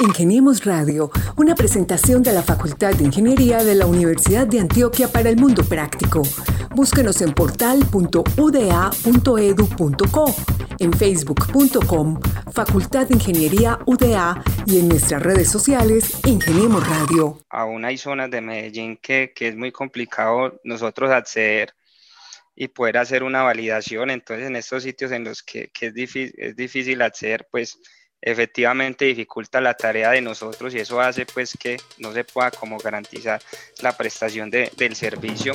Ingeniemos Radio, una presentación de la Facultad de Ingeniería de la Universidad de Antioquia para el Mundo Práctico. Búsquenos en portal.uda.edu.co, en facebook.com, Facultad de Ingeniería UDA y en nuestras redes sociales, Ingeniemos Radio. Aún hay zonas de Medellín que, que es muy complicado nosotros acceder y poder hacer una validación. Entonces, en estos sitios en los que, que es, difícil, es difícil acceder, pues efectivamente dificulta la tarea de nosotros y eso hace pues que no se pueda como garantizar la prestación de, del servicio.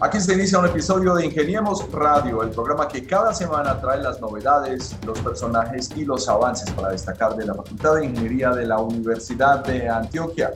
Aquí se inicia un episodio de Ingeniemos Radio, el programa que cada semana trae las novedades, los personajes y los avances para destacar de la Facultad de Ingeniería de la Universidad de Antioquia.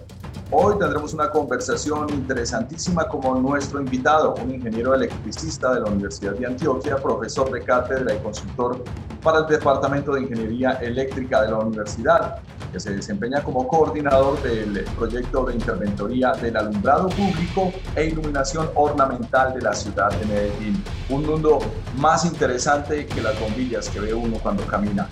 Hoy tendremos una conversación interesantísima con nuestro invitado, un ingeniero electricista de la Universidad de Antioquia, profesor de cátedra y consultor para el Departamento de Ingeniería Eléctrica de la Universidad, que se desempeña como coordinador del proyecto de interventoría del alumbrado público e iluminación ornamental de la ciudad de Medellín. Un mundo más interesante que las bombillas que ve uno cuando camina.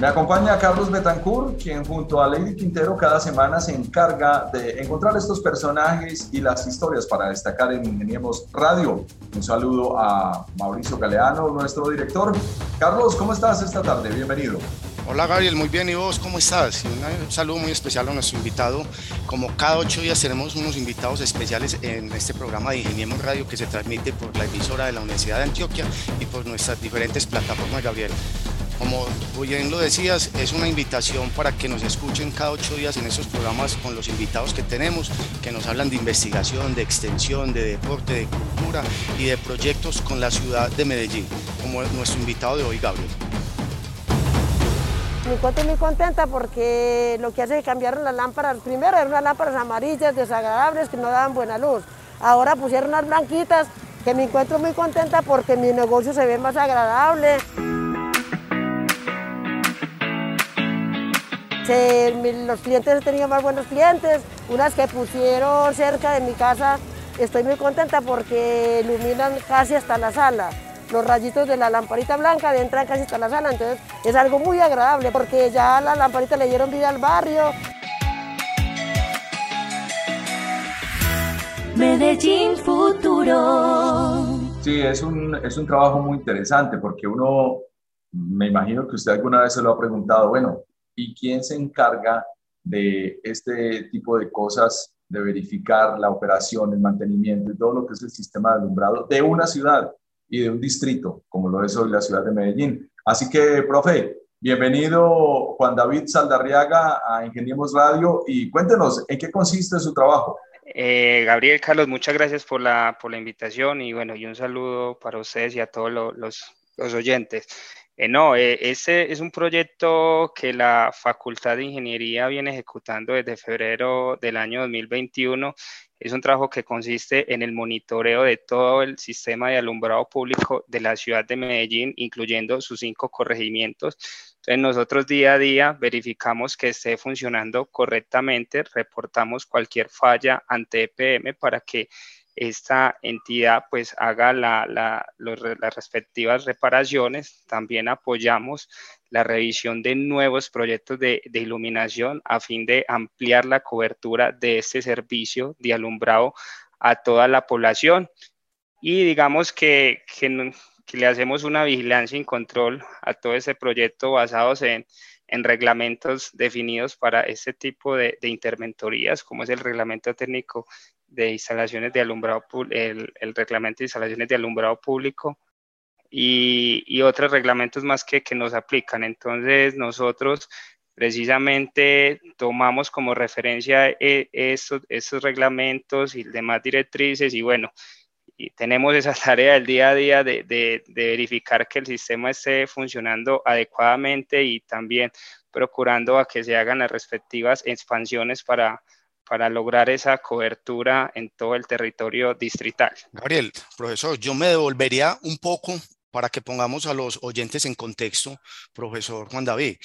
Me acompaña Carlos Betancourt, quien junto a Lady Quintero cada semana se encarga de encontrar estos personajes y las historias para destacar en Ingeniemos Radio. Un saludo a Mauricio Galeano, nuestro director. Carlos, ¿cómo estás esta tarde? Bienvenido. Hola Gabriel, muy bien. ¿Y vos cómo estás? un saludo muy especial a nuestro invitado. Como cada ocho días tenemos unos invitados especiales en este programa de Ingeniemos Radio que se transmite por la emisora de la Universidad de Antioquia y por nuestras diferentes plataformas, Gabriel. Como bien lo decías, es una invitación para que nos escuchen cada ocho días en esos programas con los invitados que tenemos, que nos hablan de investigación, de extensión, de deporte, de cultura y de proyectos con la ciudad de Medellín, como nuestro invitado de hoy, Gabriel. Me encuentro muy contenta porque lo que hace es que cambiaron las lámparas. Primero eran unas lámparas amarillas, desagradables, que no daban buena luz. Ahora pusieron unas blanquitas, que me encuentro muy contenta porque mi negocio se ve más agradable. Los clientes he tenido más buenos clientes, unas que pusieron cerca de mi casa, estoy muy contenta porque iluminan casi hasta la sala. Los rayitos de la lamparita blanca entran casi hasta la sala, entonces es algo muy agradable porque ya la lamparita le dieron vida al barrio. Medellín Futuro. Sí, es un, es un trabajo muy interesante porque uno, me imagino que usted alguna vez se lo ha preguntado, bueno, y quién se encarga de este tipo de cosas, de verificar la operación, el mantenimiento y todo lo que es el sistema de alumbrado de una ciudad y de un distrito, como lo es hoy la ciudad de Medellín. Así que, profe, bienvenido Juan David Saldarriaga a Ingeniemos Radio y cuéntenos en qué consiste su trabajo. Eh, Gabriel, Carlos, muchas gracias por la, por la invitación y bueno, y un saludo para ustedes y a todos los, los oyentes. Eh, no, eh, ese es un proyecto que la Facultad de Ingeniería viene ejecutando desde febrero del año 2021. Es un trabajo que consiste en el monitoreo de todo el sistema de alumbrado público de la ciudad de Medellín, incluyendo sus cinco corregimientos. Entonces nosotros día a día verificamos que esté funcionando correctamente, reportamos cualquier falla ante EPM para que esta entidad pues haga la, las respectivas reparaciones. También apoyamos la revisión de nuevos proyectos de, iluminación a fin de ampliar la cobertura de este servicio de alumbrado a toda la población. Y digamos que, que, le hacemos una vigilancia y control a todo ese proyecto basados en, en reglamentos definidos para este tipo de, de, interventorías, como es el reglamento técnico de instalaciones de alumbrado, el, el reglamento de instalaciones de alumbrado público y, y otros reglamentos más que, que nos aplican. Entonces, nosotros precisamente tomamos como referencia eh, estos, estos reglamentos y demás directrices y bueno, y tenemos esa tarea del día a día de, de, de, verificar que el sistema esté funcionando adecuadamente y también procurando a que se hagan las respectivas expansiones para, para lograr esa cobertura en todo el territorio distrital. Gabriel, profesor, yo me devolvería un poco para que pongamos a los oyentes en contexto, profesor Juan David.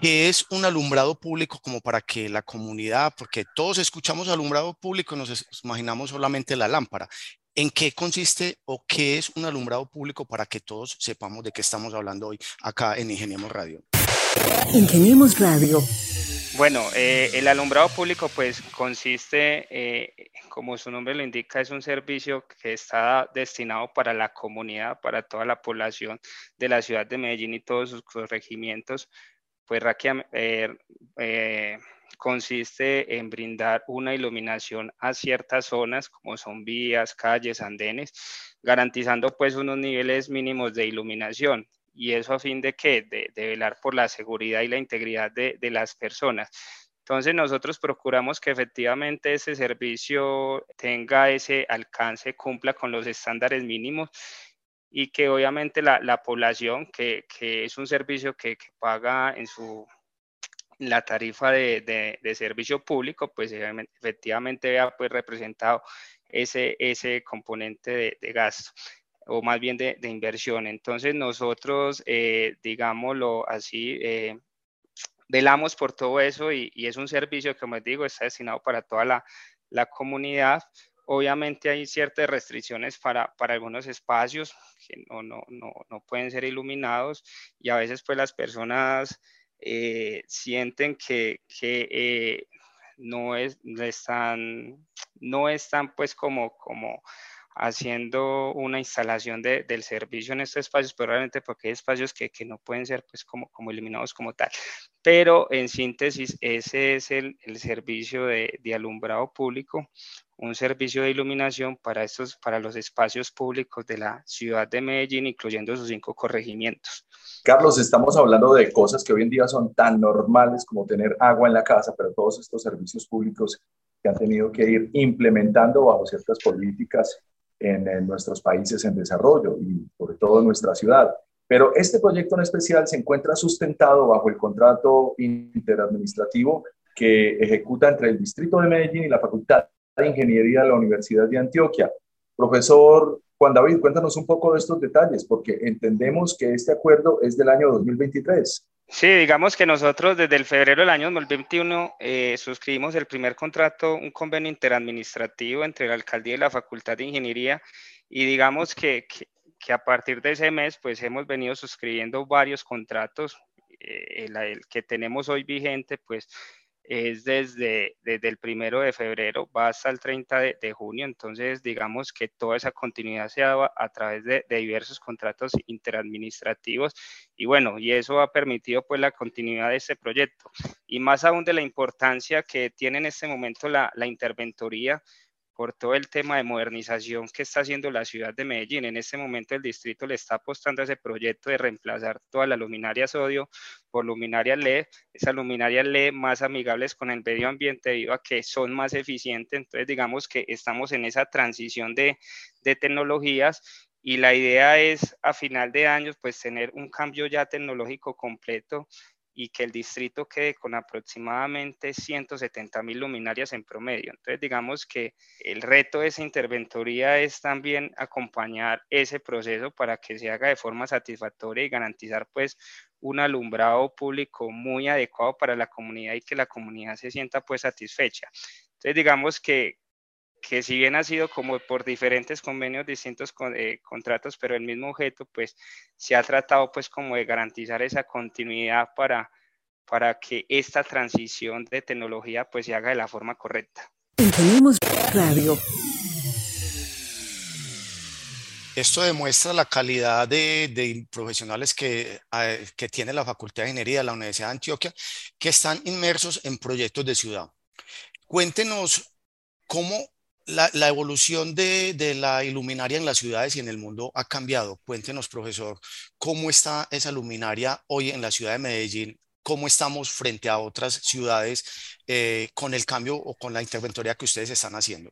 ¿Qué es un alumbrado público como para que la comunidad, porque todos escuchamos alumbrado público y nos imaginamos solamente la lámpara? ¿En qué consiste o qué es un alumbrado público para que todos sepamos de qué estamos hablando hoy acá en Ingeniemos Radio? Ingeniemos Radio. Bueno, eh, el alumbrado público pues consiste, eh, como su nombre lo indica, es un servicio que está destinado para la comunidad, para toda la población de la ciudad de Medellín y todos sus regimientos. Pues eh, consiste en brindar una iluminación a ciertas zonas como son vías, calles, andenes, garantizando pues unos niveles mínimos de iluminación y eso a fin de qué? De, velar por la seguridad y la integridad de, de las personas. Entonces nosotros procuramos que efectivamente ese servicio tenga ese alcance, cumpla con los estándares mínimos y que obviamente la, la población, que, que, es un servicio que, que paga en su la tarifa de, de, servicio público, pues efectivamente vea pues representado ese, ese componente de, gasto o más bien de, inversión. Entonces nosotros, eh, digámoslo así, eh, velamos por todo eso y, es un servicio que, como les digo, está destinado para toda la, la comunidad. Obviamente hay ciertas restricciones para, para algunos espacios que no, no, no, no, pueden ser iluminados y a veces pues las personas eh, sienten que, que no, es, están, no están pues como, como haciendo una instalación de, del servicio en estos espacios, pero realmente porque hay espacios que, que, no pueden ser pues como, como eliminados como tal. Pero en síntesis, ese es el, el servicio de, de, alumbrado público, un servicio de iluminación para, estos, para los espacios públicos de la ciudad de Medellín, incluyendo sus cinco corregimientos. Carlos, estamos hablando de cosas que hoy en día son tan normales como tener agua en la casa, pero todos estos servicios públicos que han tenido que ir implementando bajo ciertas políticas en, nuestros países en desarrollo y sobre todo en nuestra ciudad. Pero este proyecto en especial se encuentra sustentado bajo el contrato interadministrativo que ejecuta entre el Distrito de Medellín y la Facultad de Ingeniería de la Universidad de Antioquia. Profesor Juan David, cuéntanos un poco de estos detalles, porque entendemos que este acuerdo es del año 2023. Sí, digamos que nosotros desde el febrero del año 2021 eh, suscribimos el primer contrato, un convenio interadministrativo entre la alcaldía y la Facultad de Ingeniería y digamos que, que, a partir de ese mes pues hemos venido suscribiendo varios contratos. Eh, el, que tenemos hoy vigente pues es desde, desde el primero de febrero, va hasta el 30 de, junio, entonces digamos que toda esa continuidad se dado a, través de, diversos contratos interadministrativos y bueno, y eso ha permitido pues la continuidad de este proyecto. Y más aún de la importancia que tiene en este momento la, la interventoría por todo el tema de modernización que está haciendo la ciudad de Medellín. En este momento el distrito le está apostando a ese proyecto de reemplazar toda la luminaria sodio por luminarias LED, esas luminarias LED más amigables con el medio ambiente debido a que son más eficientes. Entonces digamos que estamos en esa transición de, de tecnologías y la idea es a final de año pues tener un cambio ya tecnológico completo y que el distrito quede con aproximadamente 170 mil luminarias en promedio. Entonces, digamos que el reto de esa interventoría es también acompañar ese proceso para que se haga de forma satisfactoria y garantizar pues un alumbrado público muy adecuado para la comunidad y que la comunidad se sienta pues satisfecha. Entonces, digamos que, que si bien ha sido como por diferentes convenios, distintos eh, contratos, pero el mismo objeto, pues se ha tratado pues como de garantizar esa continuidad para, para que esta transición de tecnología pues se haga de la forma correcta. Tenemos Radio. Esto demuestra la calidad de, de profesionales que, eh, que tiene la Facultad de Ingeniería de la Universidad de Antioquia, que están inmersos en proyectos de ciudad. Cuéntenos cómo la, evolución de, la iluminaria en las ciudades y en el mundo ha cambiado. Cuéntenos, profesor, cómo está esa luminaria hoy en la ciudad de Medellín, cómo estamos frente a otras ciudades eh, con el cambio o con la interventoría que ustedes están haciendo.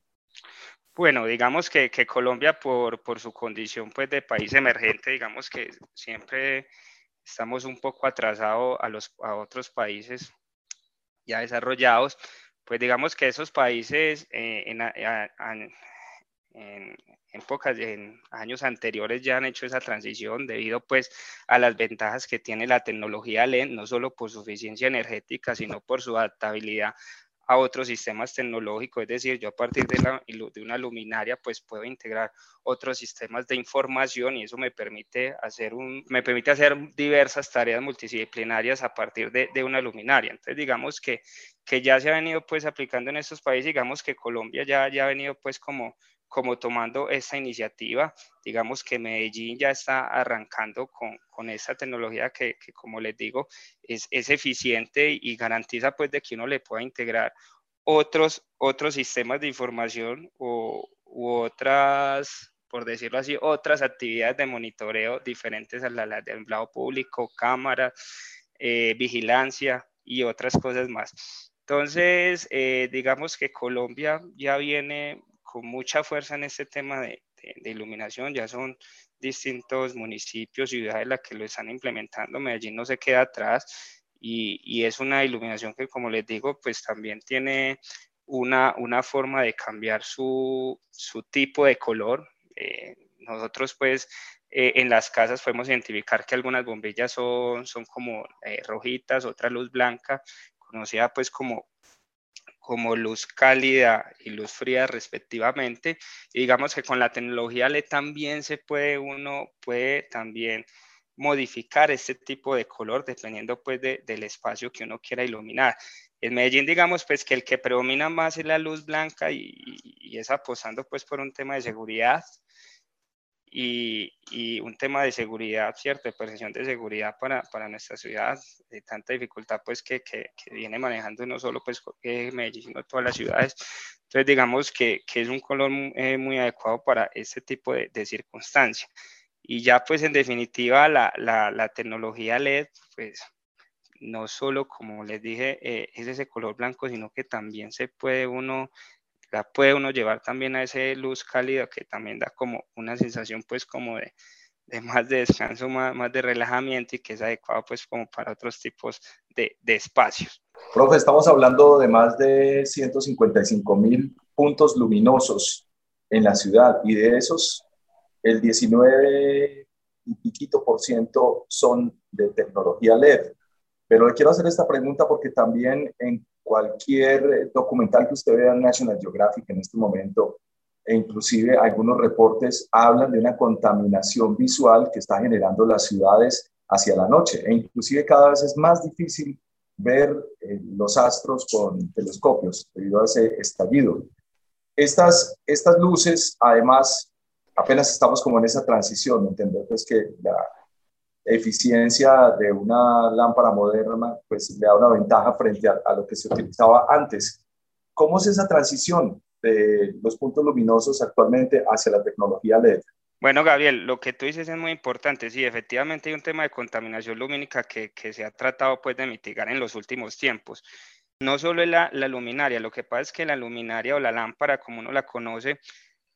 Bueno, digamos que, Colombia, por, su condición pues, de país emergente, digamos que siempre estamos un poco atrasados a, a otros países ya desarrollados pues digamos que esos países eh, en, en, épocas, en años anteriores ya han hecho esa transición debido pues a las ventajas que tiene la tecnología LED, no solo por su eficiencia energética, sino por su adaptabilidad a otros sistemas tecnológicos, es decir, yo a partir de, la, de una luminaria pues puedo integrar otros sistemas de información y eso me permite hacer, un, me permite hacer diversas tareas multidisciplinarias a partir de, de una luminaria. Entonces digamos que, que ya se ha venido pues aplicando en estos países, digamos que Colombia ya, ya ha venido pues como como tomando esta iniciativa. Digamos que Medellín ya está arrancando con, con esta tecnología que, que, como les digo, es, es, eficiente y garantiza pues de que uno le pueda integrar otros, otros sistemas de información o, u otras, por decirlo así, otras actividades de monitoreo diferentes a las de empleado público, cámara, eh, vigilancia y otras cosas más. Entonces, eh, digamos que Colombia ya viene con mucha fuerza en este tema de, de, iluminación. Ya son distintos municipios, ciudades las que lo están implementando. Medellín no se queda atrás y, y, es una iluminación que, como les digo, pues también tiene una, una forma de cambiar su, su tipo de color. Eh, nosotros pues eh, en las casas podemos identificar que algunas bombillas son, son como eh, rojitas, otra luz blanca, conocida pues como como luz cálida y luz fría respectivamente. Y digamos que con la tecnología LED también se puede, uno puede también modificar este tipo de color dependiendo pues de, del espacio que uno quiera iluminar. En Medellín digamos pues que el que predomina más es la luz blanca y, y es apostando pues por un tema de seguridad y, y, un tema de seguridad, ¿cierto? De percepción de seguridad para, para nuestra ciudad, de tanta dificultad pues que, que, que viene manejando no solo pues Medellín, sino todas las ciudades. Entonces digamos que, que es un color eh, muy adecuado para este tipo de, de. Y ya pues en definitiva la, la, la, tecnología LED pues no solo como les dije eh, es ese color blanco, sino que también se puede uno la puede uno llevar también a ese luz cálida que también da como una sensación pues como de, de más de descanso, más, más, de relajamiento y que es adecuado pues como para otros tipos de, de espacios. Profe, estamos hablando de más de 155 mil puntos luminosos en la ciudad y de esos el 19 y piquito por ciento son de tecnología LED. Pero le quiero hacer esta pregunta porque también en cualquier eh, documental que usted vea en National Geographic en este momento, e inclusive algunos reportes hablan de una contaminación visual que está generando las ciudades hacia la noche, e inclusive cada vez es más difícil ver eh, los astros con telescopios debido a ese estallido. Estas, estas luces, además, apenas estamos como en esa transición, entender pues que la, eficiencia de una lámpara moderna, pues le da una ventaja frente a, a, lo que se utilizaba antes. ¿Cómo es esa transición de los puntos luminosos actualmente hacia la tecnología LED? Bueno, Gabriel, lo que tú dices es muy importante. Sí, efectivamente hay un tema de contaminación lumínica que, que se ha tratado pues de mitigar en los últimos tiempos. No solo es la, la luminaria, lo que pasa es que la luminaria o la lámpara, como uno la conoce,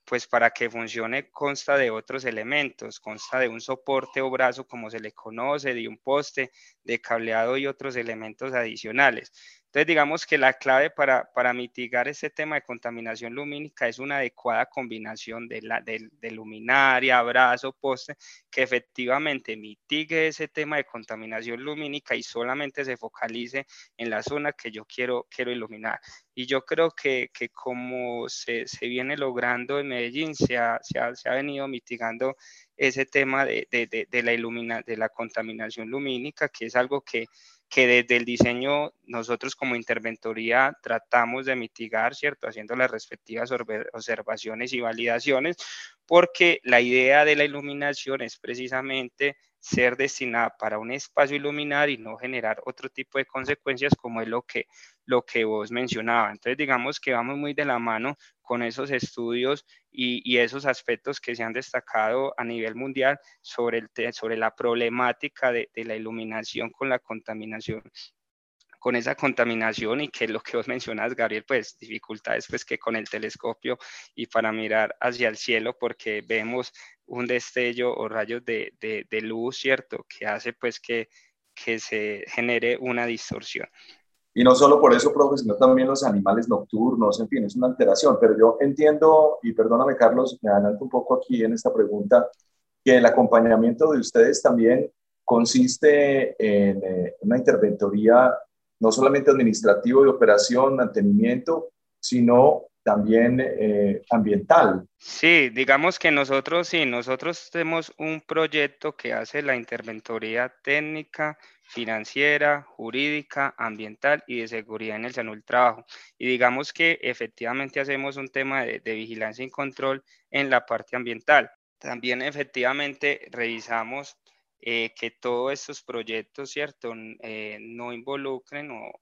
pues para que funcione consta de otros elementos, consta de un soporte o brazo como se le conoce, de un poste, de cableado y otros elementos adicionales. Entonces, digamos que la clave para, para mitigar este tema de contaminación lumínica es una adecuada combinación de, la, de, de luminaria, brazo, poste, que efectivamente mitigue ese tema de contaminación lumínica y solamente se focalice en la zona que yo quiero, quiero iluminar. Y yo creo que, que como se, se, viene logrando en Medellín, se ha, se ha, se ha venido mitigando ese tema de, de, de, la ilumina, de la contaminación lumínica, que es algo que que desde el diseño nosotros como interventoría tratamos de mitigar, ¿cierto? Haciendo las respectivas observaciones y validaciones, porque la idea de la iluminación es precisamente ser destinada para un espacio iluminar y no generar otro tipo de consecuencias como es lo que, lo que vos mencionabas. Entonces, digamos que vamos muy de la mano con esos estudios y, y esos aspectos que se han destacado a nivel mundial sobre, el, sobre la problemática de, de la iluminación con la contaminación con esa contaminación y que lo que vos mencionas, Gabriel, pues dificultades pues que con el telescopio y para mirar hacia el cielo porque vemos un destello o rayos de, de, de luz, ¿cierto? Que hace pues que, que se genere una distorsión. Y no solo por eso, profe, sino también los animales nocturnos, en fin, es una alteración. Pero yo entiendo, y perdóname, Carlos, me adelanto un poco aquí en esta pregunta, que el acompañamiento de ustedes también consiste en eh, una interventoría no solamente administrativo de operación, mantenimiento, sino también eh, ambiental. Sí, digamos que nosotros, sí, nosotros tenemos un proyecto que hace la interventoría técnica, financiera, jurídica, ambiental y de seguridad en el salud del trabajo. Y digamos que efectivamente hacemos un tema de, vigilancia y control en la parte ambiental. También efectivamente revisamos eh, que todos estos proyectos, ¿cierto?, eh, no involucren o,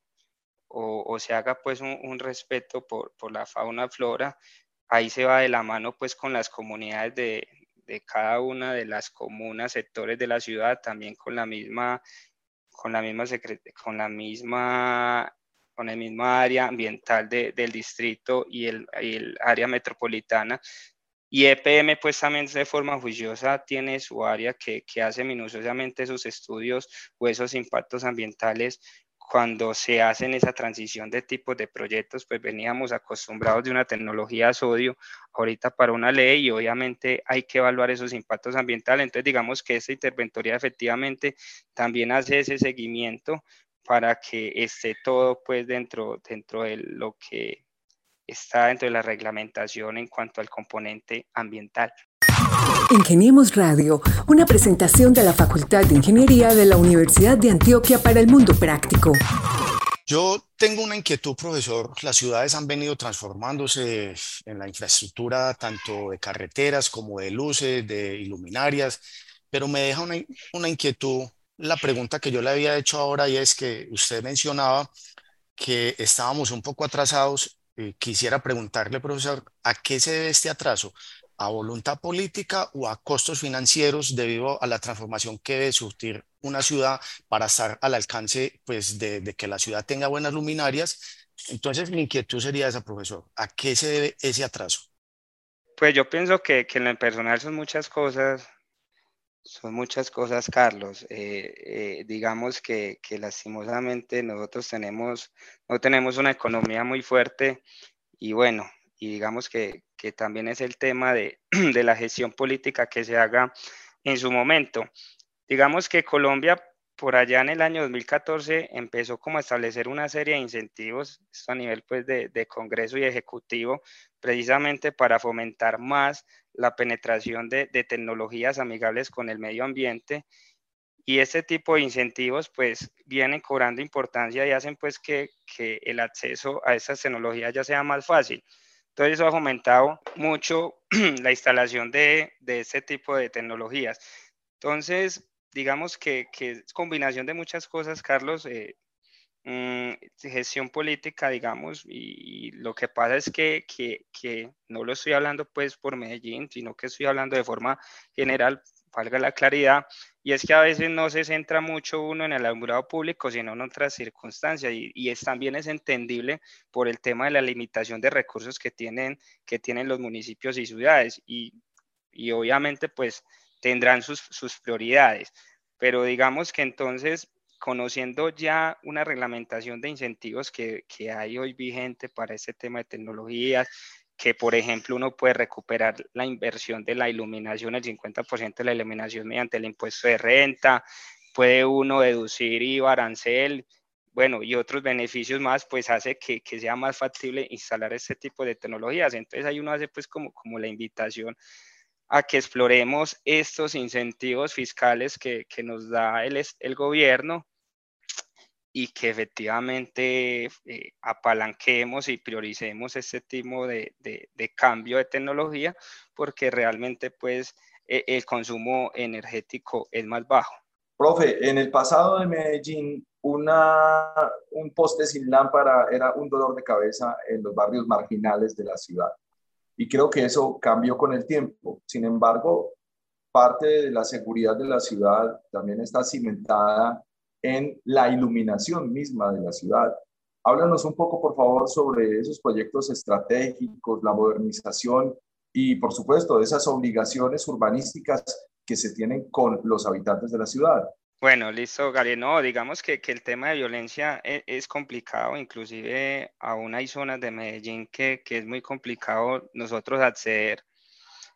o, se haga pues un, respeto por, por, la fauna flora, ahí se va de la mano pues con las comunidades de, de cada una de las comunas, sectores de la ciudad, también con la misma, con la misma, con la misma con el mismo área ambiental de, del distrito y el, el, área metropolitana. Y EPM, pues también de forma juiciosa tiene su área que, que hace minuciosamente sus estudios o esos impactos ambientales cuando se hacen esa transición de tipos de proyectos, pues veníamos acostumbrados de una tecnología a sodio, ahorita para una ley y obviamente hay que evaluar esos impactos ambientales. Entonces digamos que esta interventoría efectivamente también hace ese seguimiento para que esté todo pues dentro, dentro de lo que está dentro de la reglamentación en cuanto al componente ambiental. Ingeniemos Radio, una presentación de la Facultad de Ingeniería de la Universidad de Antioquia para el mundo práctico. Yo tengo una inquietud, profesor. Las ciudades han venido transformándose en la infraestructura tanto de carreteras como de luces, de iluminarias, pero me deja una, una inquietud la pregunta que yo le había hecho ahora y es que usted mencionaba que estábamos un poco atrasados. quisiera preguntarle, profesor, ¿a qué se debe este atraso? A voluntad política o a costos financieros debido a la transformación que debe surtir una ciudad para estar al alcance pues, de, que la ciudad tenga buenas luminarias. Entonces, mi inquietud sería esa, profesor. ¿A qué se debe ese atraso? Pues yo pienso que, que en el personal son muchas cosas, son muchas cosas, Carlos. Eh, eh, digamos que, que, lastimosamente nosotros tenemos, no tenemos una economía muy fuerte y bueno, y digamos que, que también es el tema de, de, la gestión política que se haga en su momento. Digamos que Colombia por allá en el año 2014 empezó como a establecer una serie de incentivos a nivel pues de, de Congreso y Ejecutivo precisamente para fomentar más la penetración de, de tecnologías amigables con el medio ambiente y este tipo de incentivos pues vienen cobrando importancia y hacen pues que, que el acceso a estas tecnologías ya sea más fácil. Entonces eso ha fomentado mucho la instalación de, de este tipo de tecnologías. Entonces, digamos que, que es combinación de muchas cosas, Carlos, eh, mm, gestión política, digamos, y, lo que pasa es que, que, que, no lo estoy hablando pues por Medellín, sino que estoy hablando de forma general valga la claridad, y es que a veces no se centra mucho uno en el alumbrado público, sino en otras circunstancias, y, y, es, también es entendible por el tema de la limitación de recursos que tienen, que tienen los municipios y ciudades, y, y obviamente pues tendrán sus, sus prioridades, pero digamos que entonces conociendo ya una reglamentación de incentivos que, que, hay hoy vigente para este tema de tecnologías, que por ejemplo uno puede recuperar la inversión de la iluminación, el 50% de la iluminación mediante el impuesto de renta, puede uno deducir IVA, arancel, bueno, y otros beneficios más, pues hace que, que, sea más factible instalar este tipo de tecnologías. Entonces ahí uno hace pues como, como la invitación a que exploremos estos incentivos fiscales que, que nos da el, el gobierno y que efectivamente eh, apalanquemos y prioricemos este tipo de, de, cambio de tecnología porque realmente pues e, el consumo energético es más bajo. Profe, en el pasado de Medellín una, un poste sin lámpara era un dolor de cabeza en los barrios marginales de la ciudad y creo que eso cambió con el tiempo. Sin embargo, parte de la seguridad de la ciudad también está cimentada en la iluminación misma de la ciudad. Háblanos un poco, por favor, sobre esos proyectos estratégicos, la modernización y, por supuesto, esas obligaciones urbanísticas que se tienen con los habitantes de la ciudad. Bueno, listo, Gary. No, digamos que, que el tema de violencia es, es, complicado, inclusive aún hay zonas de Medellín que, que es muy complicado nosotros acceder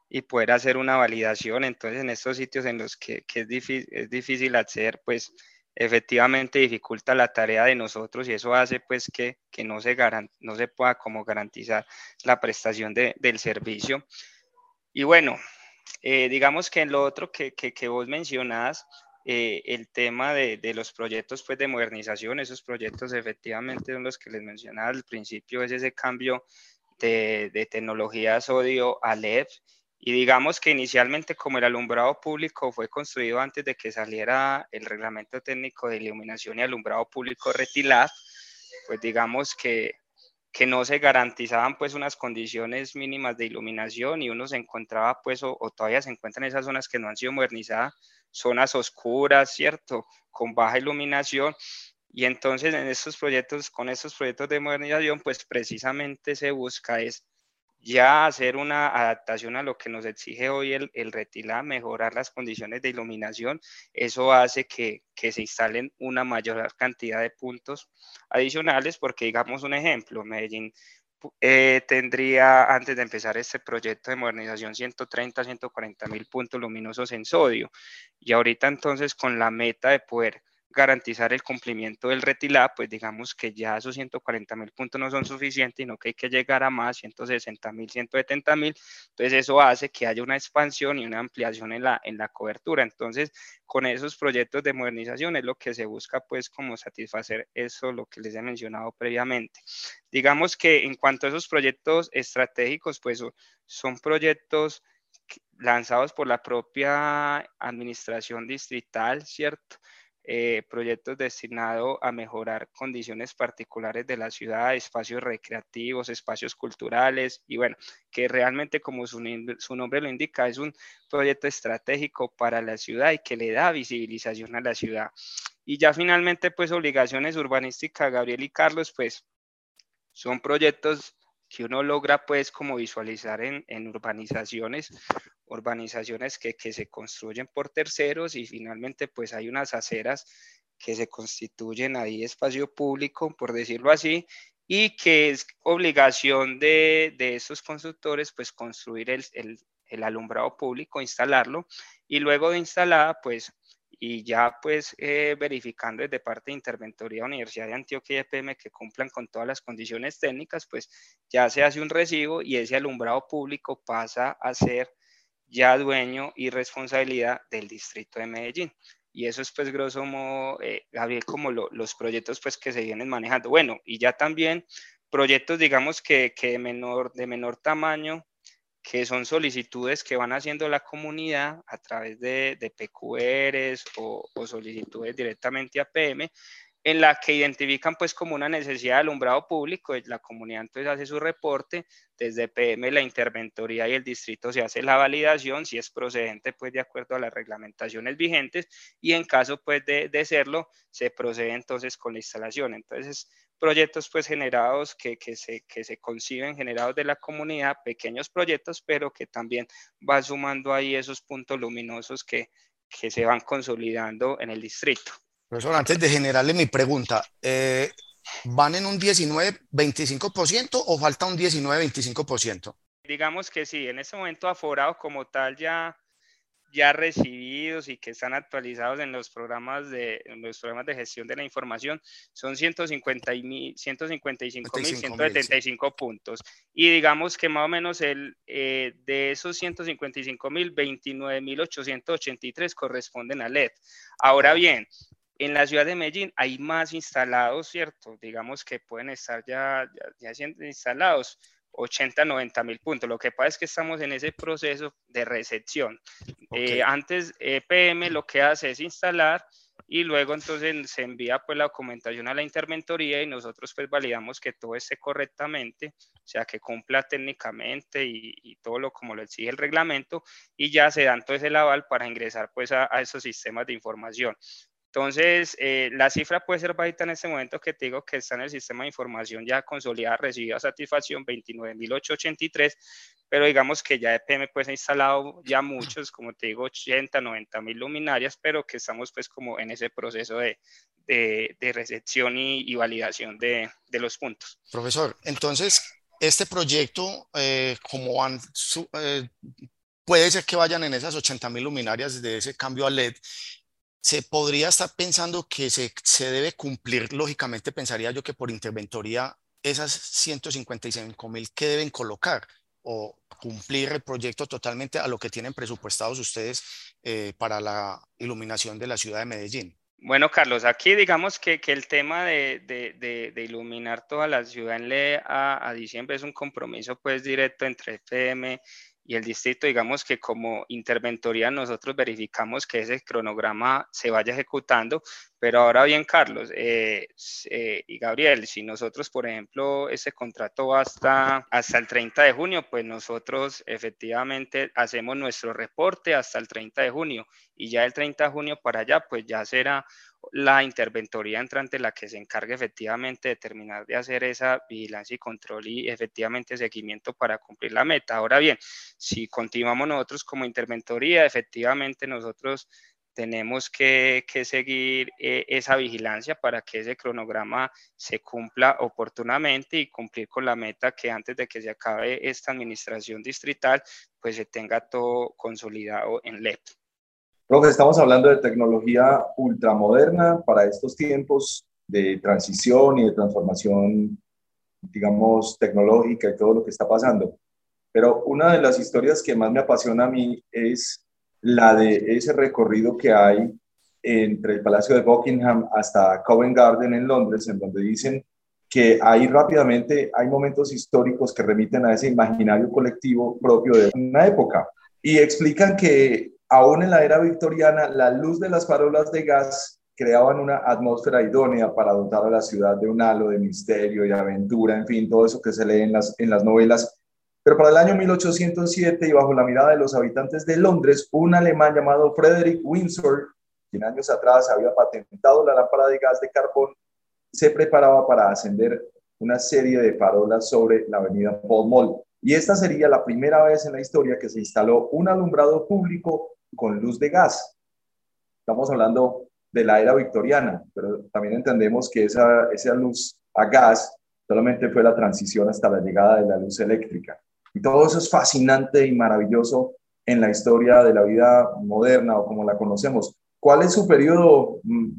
y poder hacer una validación. Entonces, en estos sitios en los que, que es, difícil, es difícil acceder, pues efectivamente dificulta la tarea de nosotros y eso hace pues que, que no, se no se pueda como garantizar la prestación de, del servicio. Y bueno, eh, digamos que en lo otro que, que, que vos mencionás, eh, el tema de, de, los proyectos pues, de modernización, esos proyectos efectivamente son los que les mencionaba al principio, es ese cambio de, de tecnología sodio a LED. Y digamos que inicialmente como el alumbrado público fue construido antes de que saliera el reglamento técnico de iluminación y alumbrado público RETILAB, pues digamos que, que no se garantizaban pues unas condiciones mínimas de iluminación y uno se encontraba pues o, o todavía se encuentran esas zonas que no han sido modernizadas zonas oscuras, ¿cierto? Con baja iluminación. Y entonces en estos proyectos, con estos proyectos de modernización, pues precisamente se busca es ya hacer una adaptación a lo que nos exige hoy el, el retila, mejorar las condiciones de iluminación. Eso hace que, que, se instalen una mayor cantidad de puntos adicionales, porque digamos un ejemplo, Medellín eh, tendría, antes de empezar este proyecto de modernización, 130, 140 mil puntos luminosos en sodio. Y ahorita entonces con la meta de poder garantizar el cumplimiento del retilá, pues digamos que ya esos 140 mil puntos no son suficientes, sino que hay que llegar a más, 160 mil, 170 mil. Entonces eso hace que haya una expansión y una ampliación en la, en la cobertura. Entonces, con esos proyectos de modernización es lo que se busca, pues, como satisfacer eso, lo que les he mencionado previamente. Digamos que en cuanto a esos proyectos estratégicos, pues son proyectos lanzados por la propia administración distrital, ¿cierto? Eh, proyectos destinados a mejorar condiciones particulares de la ciudad, espacios recreativos, espacios culturales y bueno, que realmente como su, su, nombre lo indica, es un proyecto estratégico para la ciudad y que le da visibilización a la ciudad. Y ya finalmente pues obligaciones urbanísticas, Gabriel y Carlos, pues son proyectos que uno logra pues como visualizar en, en urbanizaciones, urbanizaciones que, que, se construyen por terceros y finalmente pues hay unas aceras que se constituyen ahí espacio público, por decirlo así, y que es obligación de, de estos constructores pues construir el, el, el alumbrado público, instalarlo y luego de instalada pues y ya pues eh, verificando desde parte de Interventoría Universidad de Antioquia y EPM que cumplan con todas las condiciones técnicas, pues ya se hace un recibo y ese alumbrado público pasa a ser ya dueño y responsabilidad del distrito de Medellín. Y eso es pues grosso modo, eh, Gabriel, como lo, los proyectos pues que se vienen manejando. Bueno, y ya también proyectos digamos que, que de, menor, de menor tamaño, que son solicitudes que van haciendo la comunidad a través de, de PQRs o, o, solicitudes directamente a PM, en la que identifican pues como una necesidad de alumbrado público, la comunidad entonces hace su reporte, desde PM la interventoría y el distrito se hace la validación, si es procedente pues de acuerdo a las reglamentaciones vigentes y en caso pues de, de serlo, se procede entonces con la instalación. Entonces proyectos pues generados que, que, se, que se conciben, generados de la comunidad, pequeños proyectos, pero que también va sumando ahí esos puntos luminosos que, que se van consolidando en el distrito. Profesor, antes de generarle mi pregunta, eh, ¿van en un 19-25% o falta un 19-25%? Digamos que sí, en este momento aforado como tal ya ya recibidos y que están actualizados en los programas de, en los programas de gestión de la información son 155.175 puntos. Y digamos que más o menos el, eh, de esos 155.000, 29.883 corresponden a LED. Ahora bien, en la ciudad de Medellín hay más instalados, ¿cierto? Digamos que pueden estar ya, ya, ya instalados 80, 90 mil puntos. Lo que pasa es que estamos en ese proceso de recepción. Okay. Eh, antes, EPM lo que hace es instalar y luego entonces se envía pues la documentación a la interventoría y nosotros pues validamos que todo esté correctamente, o sea, que cumpla técnicamente y, y todo lo como lo exige el reglamento y ya se da entonces el aval para ingresar pues a, a esos sistemas de información. Entonces, eh, la cifra puede ser bajita en este momento que te digo que está en el sistema de información ya consolidada, recibida satisfacción 29.883, pero digamos que ya EPM pues ha instalado ya muchos, como te digo, 80, 90 mil luminarias, pero que estamos pues como en ese proceso de, de, de recepción y, y validación de, de, los puntos. Profesor, entonces, este proyecto, eh, como su, eh, puede ser que vayan en esas 80 mil luminarias de ese cambio a LED se podría estar pensando que se, se debe cumplir, lógicamente pensaría yo que por interventoría esas 155 mil que deben colocar o cumplir el proyecto totalmente a lo que tienen presupuestados ustedes eh, para la iluminación de la ciudad de Medellín. Bueno, Carlos, aquí digamos que, que el tema de, de, de, iluminar toda la ciudad en LE a, a, diciembre es un compromiso pues directo entre FM y el distrito, digamos que como interventoría nosotros verificamos que ese cronograma se vaya ejecutando, pero ahora bien, Carlos eh, eh, y Gabriel, si nosotros, por ejemplo, ese contrato va hasta, hasta el 30 de junio, pues nosotros efectivamente hacemos nuestro reporte hasta el 30 de junio y ya el 30 de junio para allá, pues ya será la interventoría entrante la que se encargue efectivamente de terminar de hacer esa vigilancia y control y efectivamente seguimiento para cumplir la meta. Ahora bien, si continuamos nosotros como interventoría, efectivamente nosotros tenemos que, seguir eh, esa vigilancia para que ese cronograma se cumpla oportunamente y cumplir con la meta que antes de que se acabe esta administración distrital, pues se tenga todo consolidado en LEP. Profe, estamos hablando de tecnología ultramoderna para estos tiempos de transición y de transformación, digamos, tecnológica y todo lo que está pasando. Pero una de las historias que más me apasiona a mí es la de ese recorrido que hay entre el Palacio de Buckingham hasta Covent Garden en Londres, en donde dicen que ahí rápidamente hay momentos históricos que remiten a ese imaginario colectivo propio de una época. Y explican que aún en la era victoriana, la luz de las farolas de gas creaban una atmósfera idónea para dotar a la ciudad de un halo de misterio y aventura, en fin, todo eso que se lee en las, novelas pero para el año 1807 y bajo la mirada de los habitantes de Londres, un alemán llamado Frederick Windsor, quien años atrás había patentado la lámpara de gas de carbón, se preparaba para ascender una serie de farolas sobre la avenida Paul Mall. Y esta sería la primera vez en la historia que se instaló un alumbrado público con luz de gas. Estamos hablando de la era victoriana, pero también entendemos que esa, esa luz a gas solamente fue la transición hasta la llegada de la luz eléctrica. Y todo eso es fascinante y maravilloso en la historia de la vida moderna o como la conocemos. ¿Cuál es su periodo mm,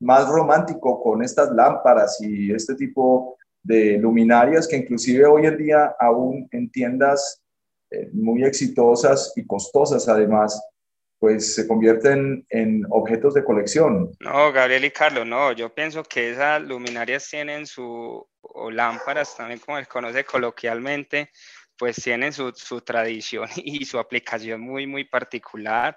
más romántico con estas lámparas y este tipo de luminarias que inclusive hoy en día aún en tiendas eh, muy exitosas y costosas además, pues se convierten en objetos de colección. No, Gabriel y Carlos, no, yo pienso que esas luminarias tienen su, o lámparas también como se conoce coloquialmente, pues tienen su, su, tradición y su aplicación muy, muy particular.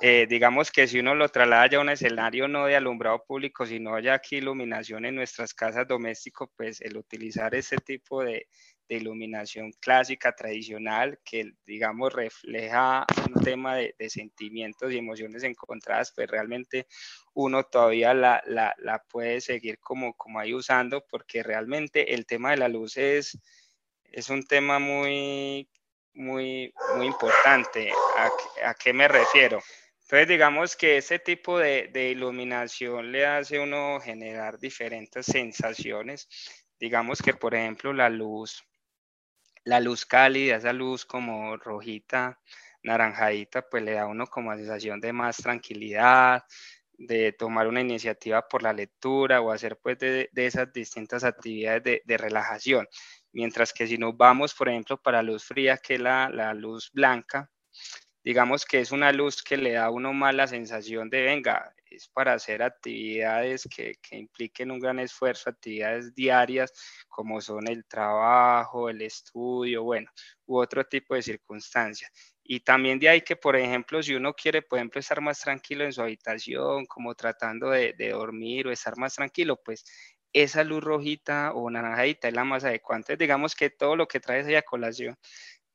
Eh, digamos que si uno lo traslada ya a un escenario no de alumbrado público, sino ya aquí iluminación en nuestras casas domésticas, pues el utilizar ese tipo de, de iluminación clásica, tradicional, que digamos refleja un tema de, de, sentimientos y emociones encontradas, pues realmente uno todavía la, la, la puede seguir como, como ahí usando, porque realmente el tema de la luz es es un tema muy, muy, muy importante. ¿A, qué me refiero? Entonces, digamos que ese tipo de, de, iluminación le hace a uno generar diferentes sensaciones. Digamos que, por ejemplo, la luz, la luz cálida, esa luz como rojita, naranjadita, pues le da a uno como sensación de más tranquilidad, de tomar una iniciativa por la lectura o hacer pues de, de esas distintas actividades de, de relajación. Mientras que si nos vamos, por ejemplo, para luz fría, que es la, la luz blanca, digamos que es una luz que le da a uno más la sensación de, venga, es para hacer actividades que, que, impliquen un gran esfuerzo, actividades diarias como son el trabajo, el estudio, bueno, u otro tipo de circunstancias. Y también de ahí que, por ejemplo, si uno quiere, por ejemplo, estar más tranquilo en su habitación, como tratando de, de dormir o estar más tranquilo, pues esa luz rojita o naranjadita es la más adecuada. Entonces, digamos que todo lo que trae esa colación,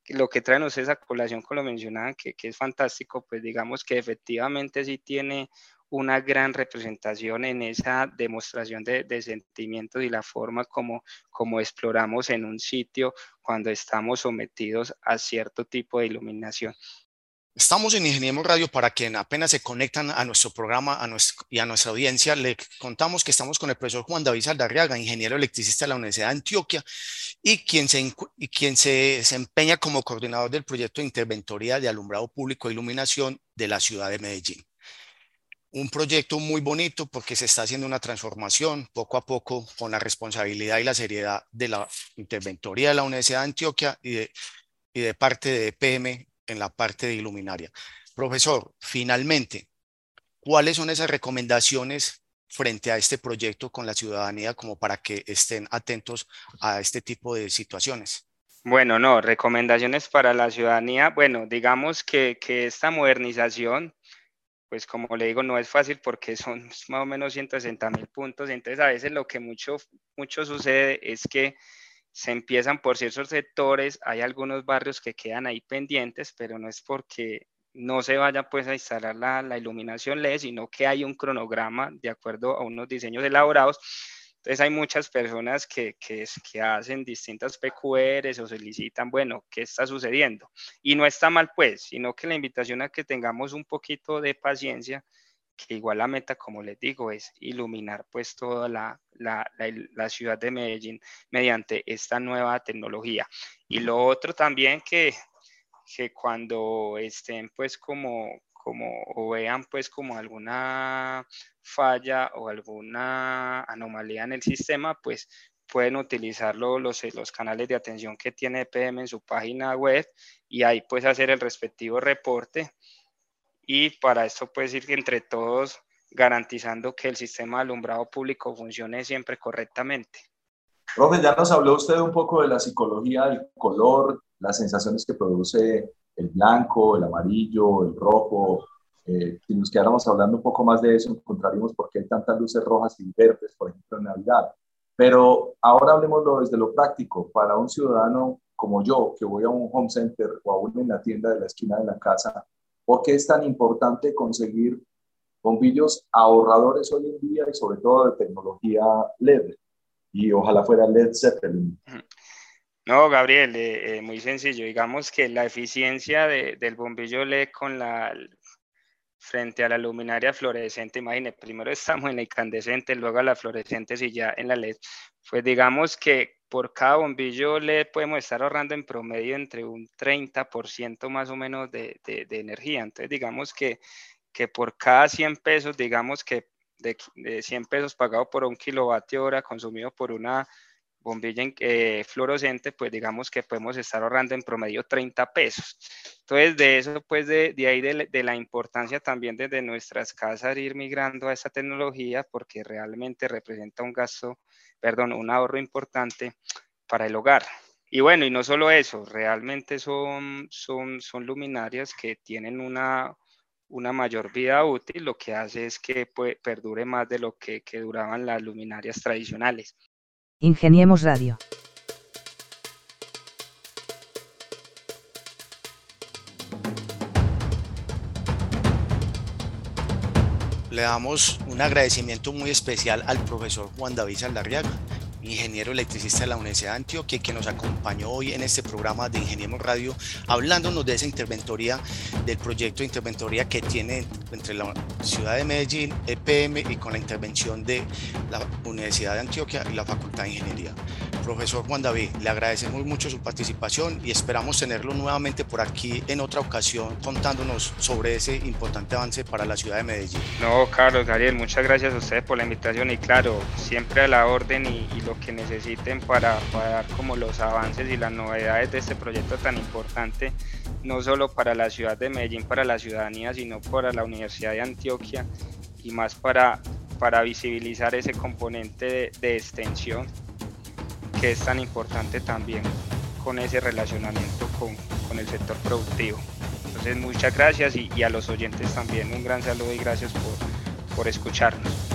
lo que trae ustedes esa colación, como lo mencionaban, que, que, es fantástico, pues digamos que efectivamente sí tiene una gran representación en esa demostración de, de sentimientos y la forma como, como exploramos en un sitio cuando estamos sometidos a cierto tipo de iluminación. Estamos en Ingeniemos Radio para quien apenas se conectan a nuestro programa a nuestro, y a nuestra audiencia. Le contamos que estamos con el profesor Juan David Saldarriaga, ingeniero electricista de la Universidad de Antioquia y quien se, y quien se desempeña como coordinador del proyecto de interventoría de alumbrado público e iluminación de la ciudad de Medellín. Un proyecto muy bonito porque se está haciendo una transformación poco a poco con la responsabilidad y la seriedad de la interventoría de la Universidad de Antioquia y de, y de parte de EPM en la parte de iluminaria. Profesor, finalmente, ¿cuáles son esas recomendaciones frente a este proyecto con la ciudadanía como para que estén atentos a este tipo de situaciones? Bueno, no, recomendaciones para la ciudadanía. Bueno, digamos que, que esta modernización pues como le digo, no es fácil porque son más o menos 160 mil puntos, entonces a veces lo que mucho, mucho sucede es que se empiezan por ciertos sectores, hay algunos barrios que quedan ahí pendientes, pero no es porque no se vaya pues a instalar la, la iluminación LED, sino que hay un cronograma de acuerdo a unos diseños elaborados entonces hay muchas personas que, que, que, hacen distintas PQRs o solicitan, bueno, ¿qué está sucediendo? Y no está mal pues, sino que la invitación a que tengamos un poquito de paciencia, que igual la meta, como les digo, es iluminar pues toda la, la, la, ciudad de Medellín mediante esta nueva tecnología. Y lo otro también que, que cuando estén pues como, como o vean pues como alguna falla o alguna anomalía en el sistema, pues pueden utilizar los, los canales de atención que tiene EPM en su página web y ahí pues hacer el respectivo reporte y para esto pues ir entre todos garantizando que el sistema de alumbrado público funcione siempre correctamente. Profe, ya nos habló usted un poco de la psicología del color, las sensaciones que produce el blanco, el amarillo, el rojo, eh, si nos quedáramos hablando un poco más de eso, encontraríamos por qué hay tantas luces rojas y verdes, por ejemplo, en Navidad. Pero ahora hablemoslo desde lo práctico. Para un ciudadano como yo, que voy a un home center o aún en la tienda de la esquina de la casa, ¿por qué es tan importante conseguir bombillos ahorradores hoy en día y sobre todo de tecnología LED? Y ojalá fuera LED Zeppelin. No, Gabriel, eh, eh, muy sencillo. Digamos que la eficiencia de, del bombillo LED frente a la luminaria fluorescente, imagine, primero estamos en la incandescente, luego a la fluorescente y ya en la LED, pues digamos que por cada bombillo LED podemos estar ahorrando en promedio entre un 30% más o menos de, energía. Entonces digamos que, que por cada 100 pesos, digamos que de, de 100 pesos pagado por un kilovatio hora consumido por una bombilla eh, fluorescente, pues digamos que podemos estar ahorrando en promedio 30 pesos. Entonces, de eso, pues de, de ahí de, de, la importancia también desde nuestras casas ir migrando a esa tecnología, porque realmente representa un gasto, perdón, un ahorro importante para el hogar. Y bueno, y no solo eso, realmente son, son, son luminarias que tienen una, una mayor vida útil, lo que hace es que pues, perdure más de lo que, que duraban las luminarias tradicionales. Ingeniemos Radio. Le damos un agradecimiento muy especial al profesor Juan David Saldarriaga, ingeniero electricista de la Universidad de Antioquia, que nos acompañó hoy en este programa de Ingeniemos Radio, hablándonos de esa interventoría, del proyecto de interventoría que tiene entre la ciudad de Medellín, EPM y con la intervención de la Universidad de Antioquia y la Facultad de Ingeniería. Profesor Juan David, le agradecemos mucho su participación y esperamos tenerlo nuevamente por aquí en otra ocasión contándonos sobre ese importante avance para la ciudad de Medellín. No, Carlos, Gabriel, muchas gracias a ustedes por la invitación y claro, siempre a la orden y, y lo que necesiten para, para dar como los avances y las novedades de este proyecto tan importante, no solo para la ciudad de Medellín, para la ciudadanía, sino para la Universidad de Antioquia y más para, para visibilizar ese componente de, de extensión que es tan importante también con ese relacionamiento con, con el sector productivo. Entonces muchas gracias y, y, a los oyentes también un gran saludo y gracias por, por escucharnos.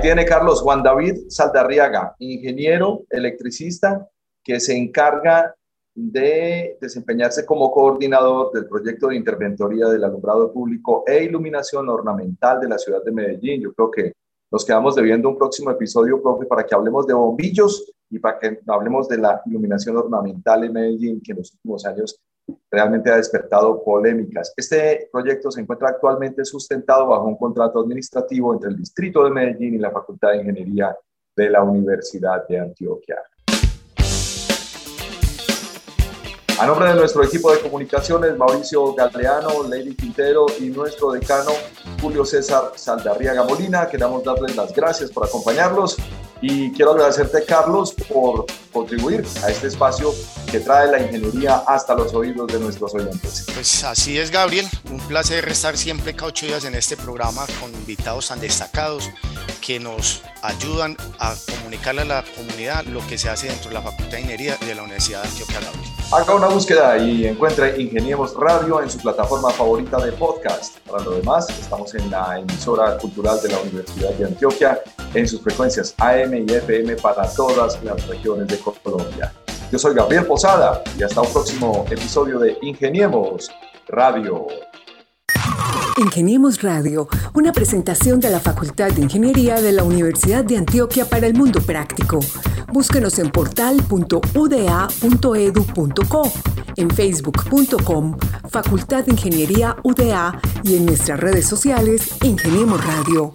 Tiene Carlos Juan David Saldarriaga, ingeniero electricista que se encarga de desempeñarse como coordinador del proyecto de interventoría del alumbrado público e iluminación ornamental de la ciudad de Medellín. Yo creo que nos quedamos debiendo un próximo episodio, profe, para que hablemos de bombillos y para que hablemos de la iluminación ornamental en Medellín, que en los últimos años realmente ha despertado polémicas. Este proyecto se encuentra actualmente sustentado bajo un contrato administrativo entre el Distrito de Medellín y la Facultad de Ingeniería de la Universidad de Antioquia. A nombre de nuestro equipo de comunicaciones, Mauricio Galeano, Lady Quintero y nuestro decano Julio César Saldarriaga Molina, queremos darles las gracias por acompañarlos y quiero agradecerte, Carlos, por contribuir a este espacio que trae la ingeniería hasta los oídos de nuestros oyentes. Pues así es, Gabriel. Un placer estar siempre cada ocho días en este programa con invitados tan destacados que nos ayudan a comunicarle a la comunidad lo que se hace dentro de la Facultad de Ingeniería de la Universidad de Antioquia Gabriel. Haga una búsqueda y encuentre Ingeniemos Radio en su plataforma favorita de podcast. Para lo demás, estamos en la emisora cultural de la Universidad de Antioquia en sus frecuencias AM y FM para todas las regiones de Colombia. Yo soy Gabriel Posada y hasta un próximo episodio de Ingeniemos Radio. Ingeniemos Radio, una presentación de la Facultad de Ingeniería de la Universidad de Antioquia para el mundo práctico. Búsquenos en portal.uda.edu.co, en facebook.com, Facultad de Ingeniería UDA y en nuestras redes sociales Ingeniemos Radio.